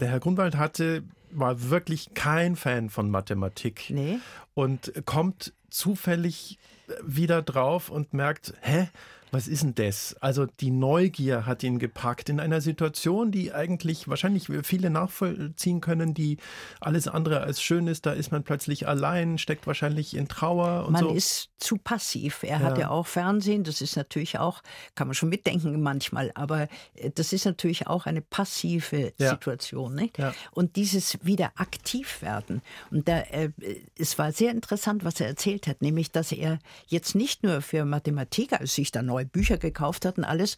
der Herr Grunwald hatte, war wirklich kein Fan von Mathematik Nee. und kommt zufällig wieder drauf und merkt, hä? Was ist denn das? Also die Neugier hat ihn gepackt in einer Situation, die eigentlich wahrscheinlich viele nachvollziehen können, die alles andere als schön ist. Da ist man plötzlich allein, steckt wahrscheinlich in Trauer und Man so. ist zu passiv. Er Ja. hat ja auch Fernsehen, das ist natürlich auch, kann man schon mitdenken manchmal, aber äh, das ist natürlich auch eine passive Ja. Situation. Nicht? Ja. Und dieses wieder aktiv werden. Und da, äh, es war sehr interessant, was er erzählt hat, nämlich, dass er jetzt nicht nur für Mathematik, also sich da neue Bücher gekauft hat und alles,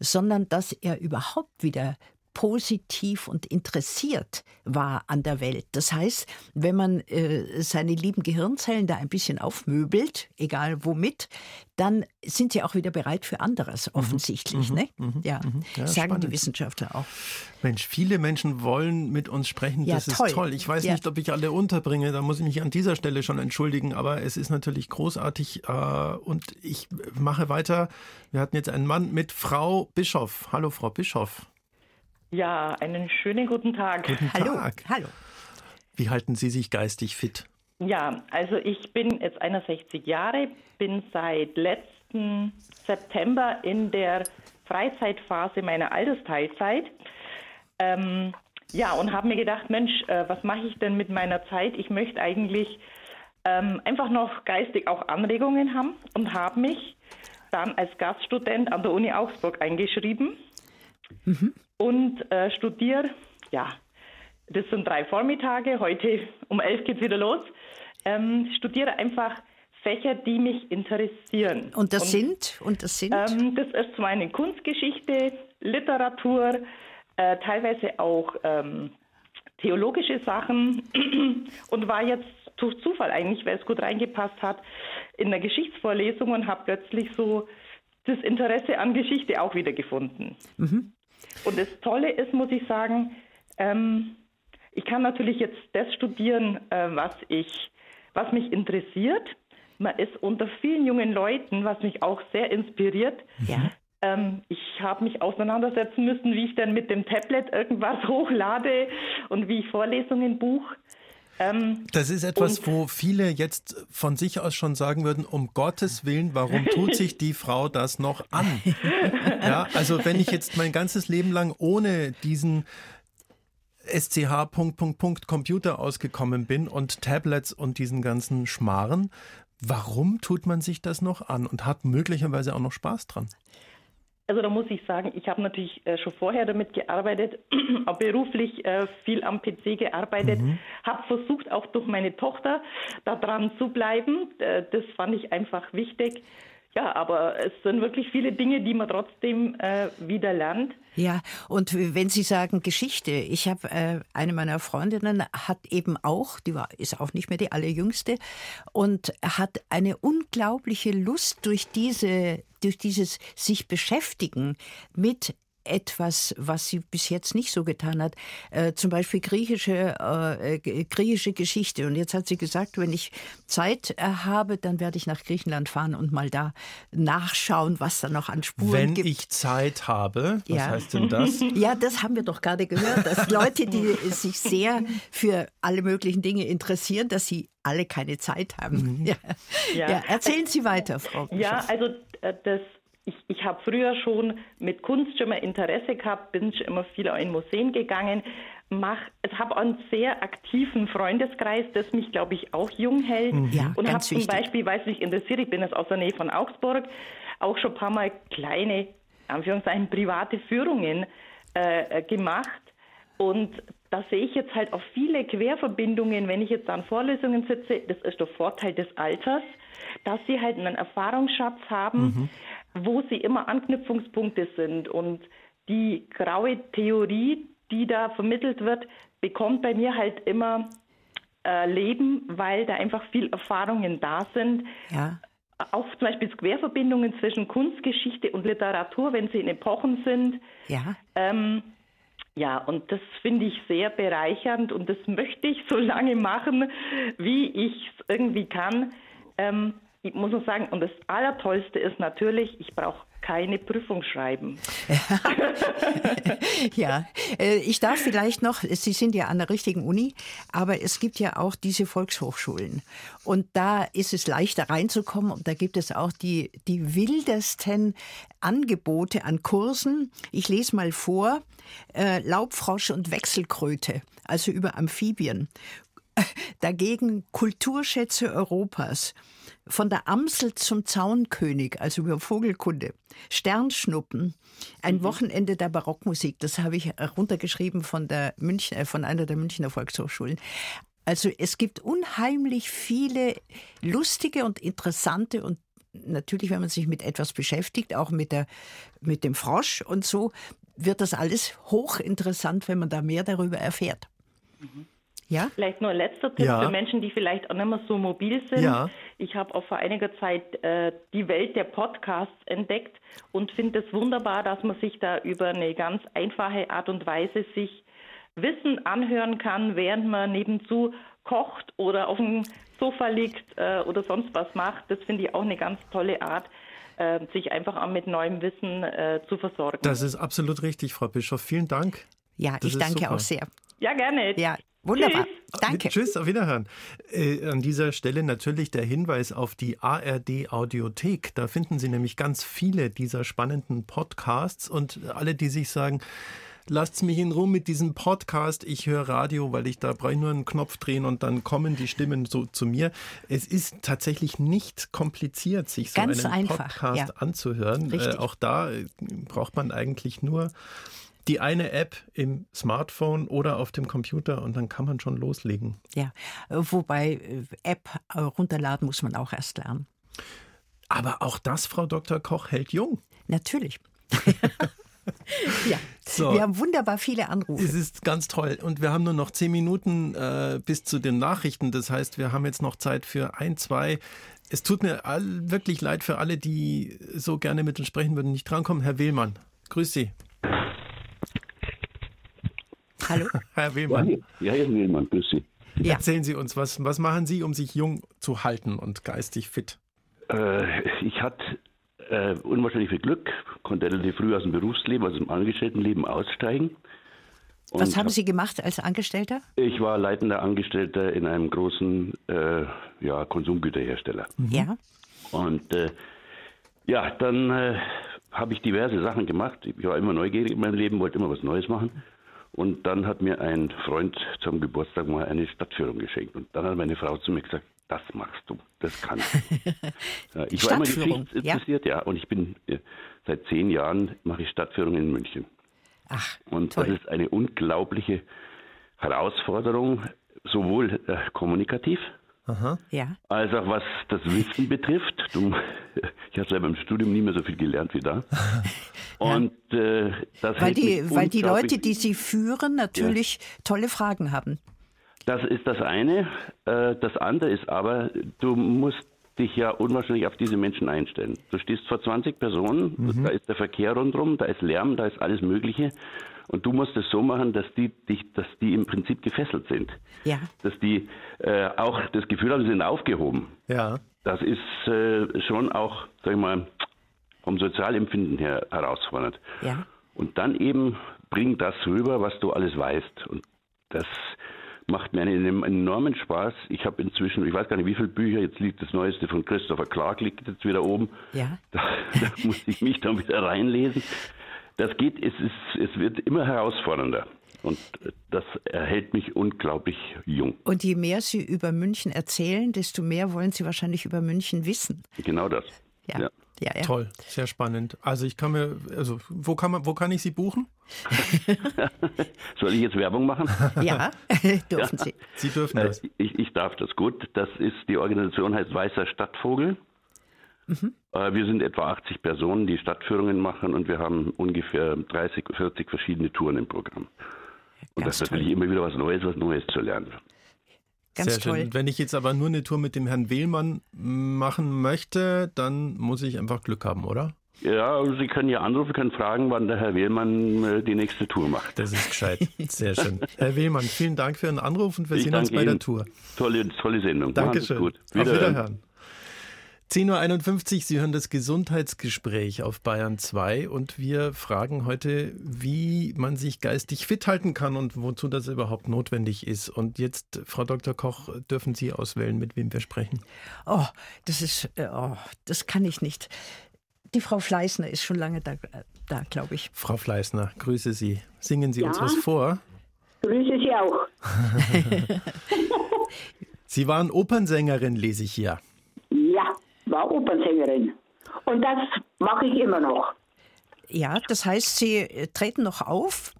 sondern dass er überhaupt wieder positiv und interessiert war an der Welt. Das heißt, wenn man äh, seine lieben Gehirnzellen da ein bisschen aufmöbelt, egal womit, dann sind sie auch wieder bereit für anderes, offensichtlich. ne? ja. Ja, sagen spannend. die Wissenschaftler auch. Mensch, viele Menschen wollen mit uns sprechen. Ja, das toll. ist toll. Ich weiß Ja. nicht, ob ich alle unterbringe. Da muss ich mich an dieser Stelle schon entschuldigen. Aber es ist natürlich großartig. Äh, und ich mache weiter. Wir hatten jetzt einen Mann mit Frau Bischof. Hallo, Frau Bischof. Ja, einen schönen guten Tag. Guten Hallo, Tag. hallo. Wie halten Sie sich geistig fit? Ja, also ich bin jetzt 61 Jahre, bin seit letzten September in der Freizeitphase meiner Altersteilzeit. Ähm, ja, und habe mir gedacht, Mensch, äh, was mache ich denn mit meiner Zeit? Ich möchte eigentlich ähm, einfach noch geistig auch Anregungen haben und habe mich dann als Gaststudent an der Uni Augsburg eingeschrieben und äh, studiere, ja, das sind drei Vormittage, heute um elf geht's wieder los. Ähm, studiere einfach Fächer, die mich interessieren. Und das sind? Und das sind? Ähm, das ist zum einen Kunstgeschichte, Literatur, äh, teilweise auch ähm, theologische Sachen und war jetzt durch Zufall eigentlich, weil es gut reingepasst hat, in der Geschichtsvorlesung und habe plötzlich so das Interesse an Geschichte auch wieder gefunden. Und das Tolle ist, muss ich sagen, ähm, ich kann natürlich jetzt das studieren, äh, was ich, was mich interessiert. Man ist unter vielen jungen Leuten, was mich auch sehr inspiriert, ja. Ähm, ich habe mich auseinandersetzen müssen, wie ich dann mit dem Tablet irgendwas hochlade und wie ich Vorlesungen buche. Ähm, das ist etwas, wo viele jetzt von sich aus schon sagen würden, um Gottes Willen, warum tut sich die Frau das noch an? Ja, also wenn ich jetzt mein ganzes Leben lang ohne diesen SCH Punkt, Punkt, Punkt Computer ausgekommen bin und Tablets und diesen ganzen Schmarren, warum tut man sich das noch an und hat möglicherweise auch noch Spaß dran? Also da muss ich sagen, ich habe natürlich äh, schon vorher damit gearbeitet, auch beruflich äh, viel am PC gearbeitet, mhm. habe versucht, auch durch meine Tochter da dran zu bleiben. Äh, das fand ich einfach wichtig. Ja, aber es sind wirklich viele Dinge, die man trotzdem äh, wieder lernt. Ja, und wenn Sie sagen Geschichte, ich habe äh, eine meiner Freundinnen hat eben auch, die war ist auch nicht mehr die allerjüngste und hat eine unglaubliche Lust durch diese durch dieses sich beschäftigen mit etwas, was sie bis jetzt nicht so getan hat. Äh, zum Beispiel griechische, äh, griechische Geschichte. Und jetzt hat sie gesagt, wenn ich Zeit äh, habe, dann werde ich nach Griechenland fahren und mal da nachschauen, was da noch an Spuren wenn gibt. Wenn ich Zeit habe, was ja. heißt denn das? Ja, das haben wir doch gerade gehört, dass Leute, die sich sehr für alle möglichen Dinge interessieren, dass sie alle keine Zeit haben. Mhm. Ja. Ja. ja. Erzählen Sie weiter, Frau Bischof. Ja, also äh, das ich, ich habe früher schon mit Kunst schon mal Interesse gehabt, bin schon immer viel in Museen gegangen, mach, ich habe einen sehr aktiven Freundeskreis, das mich, glaube ich, auch jung hält. Mhm. Ja, und habe zum Beispiel, weil es mich interessiert, ich bin jetzt aus der Nähe von Augsburg, auch schon ein paar Mal kleine, Anführungszeichen, private Führungen äh, gemacht. Und da sehe ich jetzt halt auch viele Querverbindungen, wenn ich jetzt an Vorlesungen sitze. Das ist der Vorteil des Alters, dass sie halt einen Erfahrungsschatz haben, mhm wo sie immer Anknüpfungspunkte sind. Und die graue Theorie, die da vermittelt wird, bekommt bei mir halt immer äh, Leben, weil da einfach viel Erfahrungen da sind. Ja. Auch zum Beispiel Querverbindungen zwischen Kunstgeschichte und Literatur, wenn sie in Epochen sind. Ja. Ähm, ja, und das finde ich sehr bereichernd und das möchte ich so lange machen, wie ich es irgendwie kann. Ähm, ich muss auch sagen, und das Allertollste ist natürlich, ich brauche keine Prüfung schreiben. ja, äh, ich darf vielleicht noch, Sie sind ja an der richtigen Uni, aber es gibt ja auch diese Volkshochschulen. Und da ist es leichter reinzukommen und da gibt es auch die, die wildesten Angebote an Kursen. Ich lese mal vor, äh, Laubfrosch und Wechselkröte, also über Amphibien. Dagegen Kulturschätze Europas. Von der Amsel zum Zaunkönig, also über Vogelkunde. Sternschnuppen. Ein mhm. Wochenende der Barockmusik. Das habe ich runtergeschrieben von, der München, äh, von einer der Münchner Volkshochschulen. Also es gibt unheimlich viele lustige und interessante und natürlich, wenn man sich mit etwas beschäftigt, auch mit, der, mit dem Frosch und so, wird das alles hochinteressant, wenn man da mehr darüber erfährt. Mhm. Ja? Vielleicht nur ein letzter Tipp ja. für Menschen, die vielleicht auch nicht mehr so mobil sind. Ja. Ich habe auch vor einiger Zeit äh, die Welt der Podcasts entdeckt und finde es wunderbar, dass man sich da über eine ganz einfache Art und Weise sich Wissen anhören kann, während man nebenzu kocht oder auf dem Sofa liegt äh, oder sonst was macht. Das finde ich auch eine ganz tolle Art, äh, sich einfach auch mit neuem Wissen äh, zu versorgen. Das ist absolut richtig, Frau Bischof. Vielen Dank. Ja, das ich danke super. auch sehr. Ja, gerne. Ja, Wunderbar. Tschüss. Danke. Tschüss, auf Wiederhören. Äh, an dieser Stelle natürlich der Hinweis auf die ARD Audiothek. Da finden Sie nämlich ganz viele dieser spannenden Podcasts und alle, die sich sagen, lasst mich in Ruhe mit diesem Podcast. Ich höre Radio, weil ich da brauche nur einen Knopf drehen und dann kommen die Stimmen so zu mir. Es ist tatsächlich nicht kompliziert, sich so Ganz einen einfach, Podcast ja. anzuhören. Äh, auch da äh, braucht man eigentlich nur die eine App im Smartphone oder auf dem Computer und dann kann man schon loslegen. Ja, wobei äh, App äh, runterladen muss man auch erst lernen. Aber auch das, Frau Dr. Koch, hält jung. Natürlich. ja, so. wir haben wunderbar viele Anrufe. Es ist ganz toll. Und wir haben nur noch zehn Minuten äh, bis zu den Nachrichten. Das heißt, wir haben jetzt noch Zeit für ein, zwei. Es tut mir all, wirklich leid für alle, die so gerne mit uns sprechen würden, nicht drankommen. Herr Wehlmann, grüß Sie. Hallo? Herr Wehlmann. Ja, Herr Wehlmann, grüß Sie. Ja. Erzählen Sie uns, was, was machen Sie, um sich jung zu halten und geistig fit? Äh, ich hatte äh, unwahrscheinlich viel Glück. konnte relativ früh aus dem Berufsleben, also im Angestelltenleben aussteigen. Was haben Sie gemacht als Angestellter? Ich war leitender Angestellter in einem großen äh, ja, Konsumgüterhersteller. Mhm. Ja. Und äh, ja, dann äh, habe ich diverse Sachen gemacht. Ich war immer neugierig in meinem Leben, wollte immer was Neues machen. Und dann hat mir ein Freund zum Geburtstag mal eine Stadtführung geschenkt. Und dann hat meine Frau zu mir gesagt, das machst du, das kannst du. ich war immer interessiert, ja. ja. Und ich bin äh, seit zehn Jahren mache ich Stadtführung in München. Ach, und toll. das ist eine unglaubliche Herausforderung, sowohl äh, kommunikativ Aha. Ja. als auch was das Wissen betrifft. Du, ich habe selber im Studium nie mehr so viel gelernt wie da. Und äh, das Weil die, weil die Leute, die Sie führen, natürlich tolle Fragen haben. Das ist das eine. Äh, Das andere ist aber, du musst dich ja unwahrscheinlich auf diese Menschen einstellen. Du stehst vor 20 Personen, da ist der Verkehr rundherum, da ist Lärm, da ist alles Mögliche. Und du musst es so machen, dass die, dich, dass die im Prinzip gefesselt sind. Ja. Dass die äh, auch das Gefühl haben, sie sind aufgehoben. Ja. Das ist äh, schon auch, sag ich mal, vom Sozialempfinden her herausfordernd. Ja. Und dann eben bring das rüber, was du alles weißt. Und das macht mir einen enormen Spaß. Ich habe inzwischen, ich weiß gar nicht, wie viele Bücher, jetzt liegt das Neueste von Christopher Clark, liegt jetzt wieder oben. Ja. Da, da muss ich mich dann wieder reinlesen. Das geht, es, ist, es wird immer herausfordernder. Und das erhält mich unglaublich jung. Und je mehr Sie über München erzählen, desto mehr wollen Sie wahrscheinlich über München wissen. Genau das. Ja. Ja, ja. Toll, sehr spannend. Also ich kann mir, also wo kann man, wo kann ich Sie buchen? Soll ich jetzt Werbung machen? Ja, dürfen Sie. Sie dürfen Äh, das. Ich, ich darf das gut. Das ist die Organisation heißt Weißer Stadtvogel. Mhm. Äh, Wir sind etwa 80 Personen, die Stadtführungen machen und wir haben ungefähr 30, 40 verschiedene Touren im Programm. Und Ganz das ist natürlich immer wieder was Neues, was Neues zu lernen. Ganz Sehr toll. schön. Wenn ich jetzt aber nur eine Tour mit dem Herrn Wehlmann machen möchte, dann muss ich einfach Glück haben, oder? Ja, Sie können ja anrufen, können fragen, wann der Herr Wehlmann äh, die nächste Tour macht. Das ist gescheit. Sehr schön. Herr Wehlmann, vielen Dank für Ihren Anruf und wir Ich sehen uns bei der Ihnen. Tour. Tolle, tolle Sendung. Dankeschön. Gut. Auf Wiederhören. 10.51 Uhr, Sie hören das Gesundheitsgespräch auf Bayern 2 und wir fragen heute, wie man sich geistig fit halten kann und wozu das überhaupt notwendig ist. Und jetzt, Frau Dr. Koch, dürfen Sie auswählen, mit wem wir sprechen. Oh, das ist, äh, oh, das kann ich nicht. Die Frau Fleißner ist schon lange da, da glaube ich. Frau Fleißner, grüße Sie. Singen Sie uns Ja. was vor. Grüße Sie auch. Sie waren Opernsängerin, lese ich hier. War Opernsängerin. Und das mache ich immer noch. Ja, das heißt, Sie äh, treten noch auf?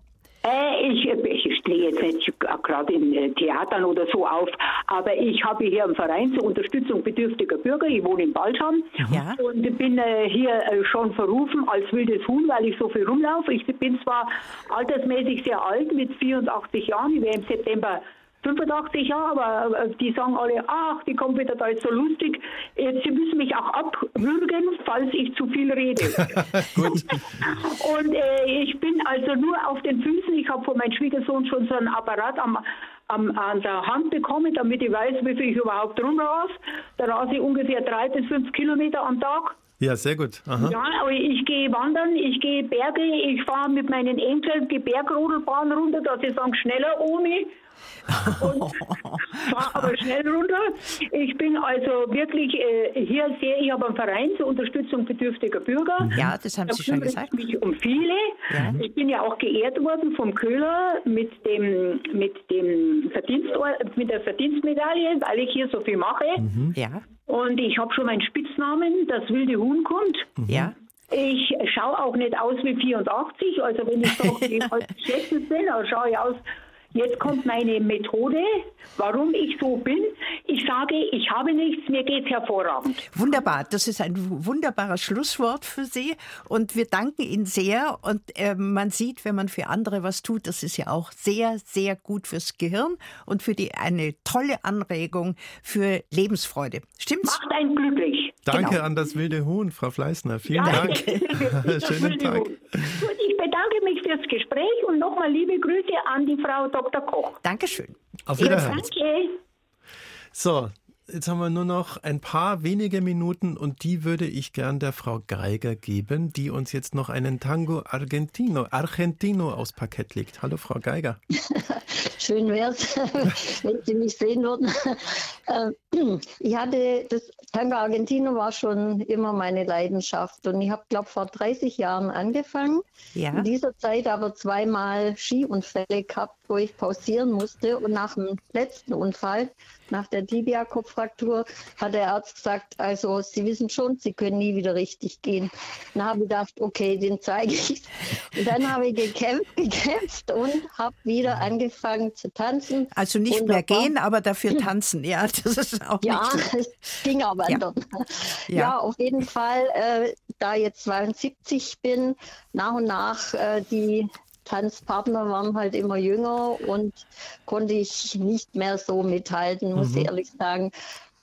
Äh, ich, ich stehe jetzt nicht gerade in äh, Theatern oder so auf, aber ich habe hier einen Verein zur Unterstützung bedürftiger Bürger. Ich wohne in Balscham Ja. und bin äh, hier äh, schon verrufen als wildes Huhn, weil ich so viel rumlaufe. Ich bin zwar altersmäßig sehr alt, mit 84 Jahren, ich werde im September 85 Jahre, aber äh, die sagen alle, ach, die wieder, da ist so lustig. Sie müssen mich auch abwürgen, falls ich zu viel rede. Und äh, ich bin also nur auf den Füßen. Ich habe von meinem Schwiegersohn schon so einen Apparat am, am, an der Hand bekommen, damit ich weiß, wie viel ich überhaupt rumrase. Da rase ich ungefähr drei bis fünf Kilometer am Tag. Ja, sehr gut. Aha. Ja, aber ich gehe wandern, ich gehe Berge, ich fahre mit meinen Enkeln die Bergrodelbahn runter, dass sie sagen, schneller ohne. Fahre aber schnell runter. Ich bin also wirklich äh, hier sehr, ich habe einen Verein zur Unterstützung bedürftiger Bürger. Ja, das haben Da Sie schon gesagt. ich mich um viele. Ja. Ich bin ja auch geehrt worden vom Köhler mit dem mit dem Verdienst, mit der Verdienstmedaille, weil ich hier so viel mache. Ja, Und ich habe schon meinen Spitznamen, das wilde Huhn kommt. ja. Ich schaue auch nicht aus wie 84, also wenn ich halt schätzen bin, dann schaue ich aus. Jetzt kommt meine Methode, warum ich so bin. Ich sage, ich habe nichts, mir geht's hervorragend. Wunderbar, das ist ein wunderbares Schlusswort für Sie und wir danken Ihnen sehr und äh, man sieht, wenn man für andere was tut, das ist ja auch sehr, sehr gut fürs Gehirn und für die eine tolle Anregung für Lebensfreude. Stimmt's? Macht einen glücklich. Danke Genau. an das wilde Huhn, Frau Fleißner. Vielen Ja, Dank. Schönen Tag. Huhn. Gut, ich bedanke mich fürs Gespräch und nochmal liebe Grüße an die Frau Dr. Koch. Dankeschön. Auf Wiederhören. Danke. So, jetzt haben wir nur noch ein paar wenige Minuten und die würde ich gern der Frau Geiger geben, die uns jetzt noch einen Tango Argentino, Argentino aufs Parkett legt. Hallo, Frau Geiger. Schön wäre es, wenn Sie mich sehen würden. Ähm, ich hatte, das Tango Argentino war schon immer meine Leidenschaft und ich habe, glaube vor 30 Jahren angefangen. Ja. In dieser Zeit aber zweimal Skiunfälle gehabt, wo ich pausieren musste und nach dem letzten Unfall nach der Tibia-Kopffraktur hat der Arzt gesagt, also Sie wissen schon, Sie können nie wieder richtig gehen. Dann habe ich gedacht, okay, den zeige ich. Und dann habe ich gekämpft, gekämpft und habe wieder angefangen zu tanzen. Also nicht mehr gehen, aber dafür tanzen. Ja, das ist auch Ja, es ging aber ja. Ja. ja. auf jeden Fall, äh, da jetzt 72 bin, nach und nach äh, die Tanzpartner waren halt immer jünger und konnte ich nicht mehr so mithalten, muss mhm. ich ehrlich sagen.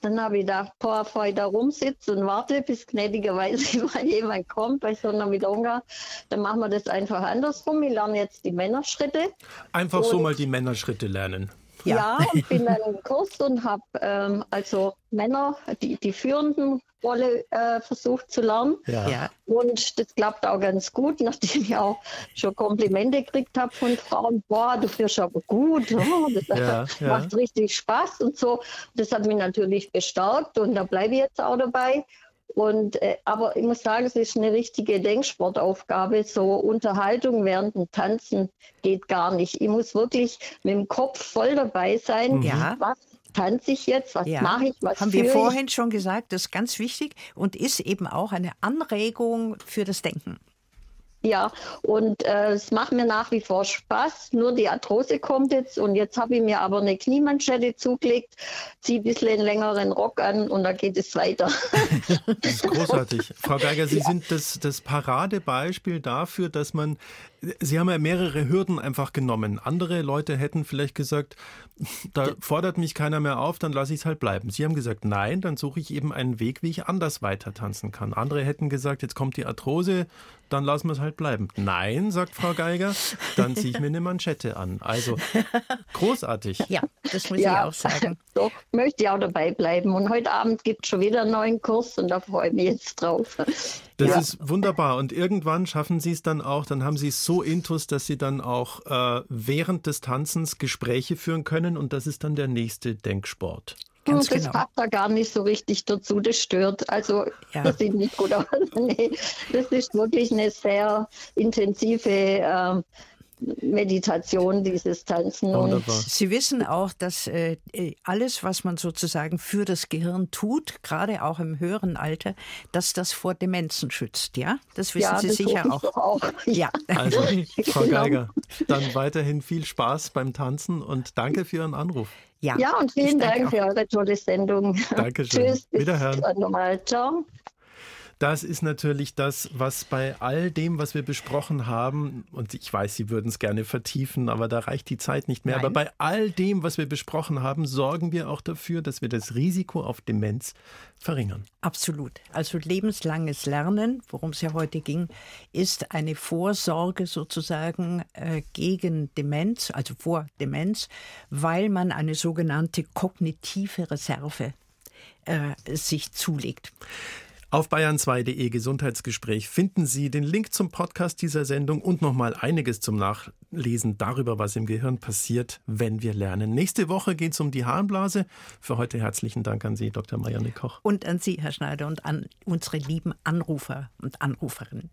Dann habe ich gedacht, boah, bevor ich da rumsitze und warte, bis gnädigerweise mal jemand kommt bei so einer Milonga, dann machen wir das einfach andersrum. Ich lerne jetzt die Männerschritte. Einfach so mal die Männerschritte lernen. Ja, ja und bin dann im Kurs und habe ähm, also Männer, die, die führenden Rolle äh, versucht zu lernen. Ja. Und das klappt auch ganz gut, nachdem ich auch schon Komplimente gekriegt habe von Frauen. Boah, du führst aber gut. Oh, das ja, macht richtig Spaß und so. Das hat mich natürlich bestärkt und da bleibe ich jetzt auch dabei. Und, äh, aber ich muss sagen, es ist eine richtige Denksportaufgabe. So Unterhaltung während dem Tanzen geht gar nicht. Ich muss wirklich mit dem Kopf voll dabei sein. Ja. Was tanze ich jetzt? Was ja. mache ich? Was Haben wir vorhin ich? schon gesagt, das ist ganz wichtig und ist eben auch eine Anregung für das Denken. Ja, und äh, es macht mir nach wie vor Spaß. Nur die Arthrose kommt jetzt und jetzt habe ich mir aber eine Kniemanschette zugelegt, ziehe ein bisschen einen längeren Rock an und dann geht es weiter. das ist großartig. Frau Geiger, Sie ja. sind das, das Paradebeispiel dafür, dass man Sie haben ja mehrere Hürden einfach genommen. Andere Leute hätten vielleicht gesagt, da fordert mich keiner mehr auf, dann lasse ich es halt bleiben. Sie haben gesagt, nein, dann suche ich eben einen Weg, wie ich anders weiter tanzen kann. Andere hätten gesagt, jetzt kommt die Arthrose, dann lassen wir es halt bleiben. Nein, sagt Frau Geiger, dann ziehe ich mir eine Manschette an. Also großartig. Ja, das muss ja, ich auch sagen. Doch, möchte ich auch dabei bleiben. Und heute Abend gibt es schon wieder einen neuen Kurs und da freue ich mich jetzt drauf. Das ja. ist wunderbar. Und irgendwann schaffen Sie es dann auch, dann haben Sie es so intus, dass Sie dann auch äh, während des Tanzens Gespräche führen können und das ist dann der nächste Denksport. Ganz das genau. passt da gar nicht so richtig dazu, das stört. Also ja. das sieht nicht gut aus. nee, das ist wirklich eine sehr intensive äh, Meditation, dieses Tanzen. Wunderbar. Sie wissen auch, dass äh, alles, was man sozusagen für das Gehirn tut, gerade auch im höheren Alter, dass das vor Demenzen schützt, ja? Das wissen ja, Sie das sicher auch. auch. Ja. Also, Frau genau. Geiger, dann weiterhin viel Spaß beim Tanzen und danke für Ihren Anruf. Ja, ja und vielen Dank auch. für eure tolle Sendung. Dankeschön. Tschüss. Wiederhören. Nochmal. Ciao. Das ist natürlich das, was bei all dem, was wir besprochen haben, und ich weiß, Sie würden es gerne vertiefen, aber da reicht die Zeit nicht mehr. Nein. Aber bei all dem, was wir besprochen haben, sorgen wir auch dafür, dass wir das Risiko auf Demenz verringern. Absolut. Also lebenslanges Lernen, worum es ja heute ging, ist eine Vorsorge sozusagen äh, gegen Demenz, also vor Demenz, weil man eine sogenannte kognitive Reserve äh, sich zulegt. Auf bayern2.de Gesundheitsgespräch finden Sie den Link zum Podcast dieser Sendung und nochmal einiges zum Nachlesen darüber, was im Gehirn passiert, wenn wir lernen. Nächste Woche geht es um die Harnblase. Für heute herzlichen Dank an Sie, Dr. Marianne Koch. Und an Sie, Herr Schneider, und an unsere lieben Anrufer und Anruferinnen.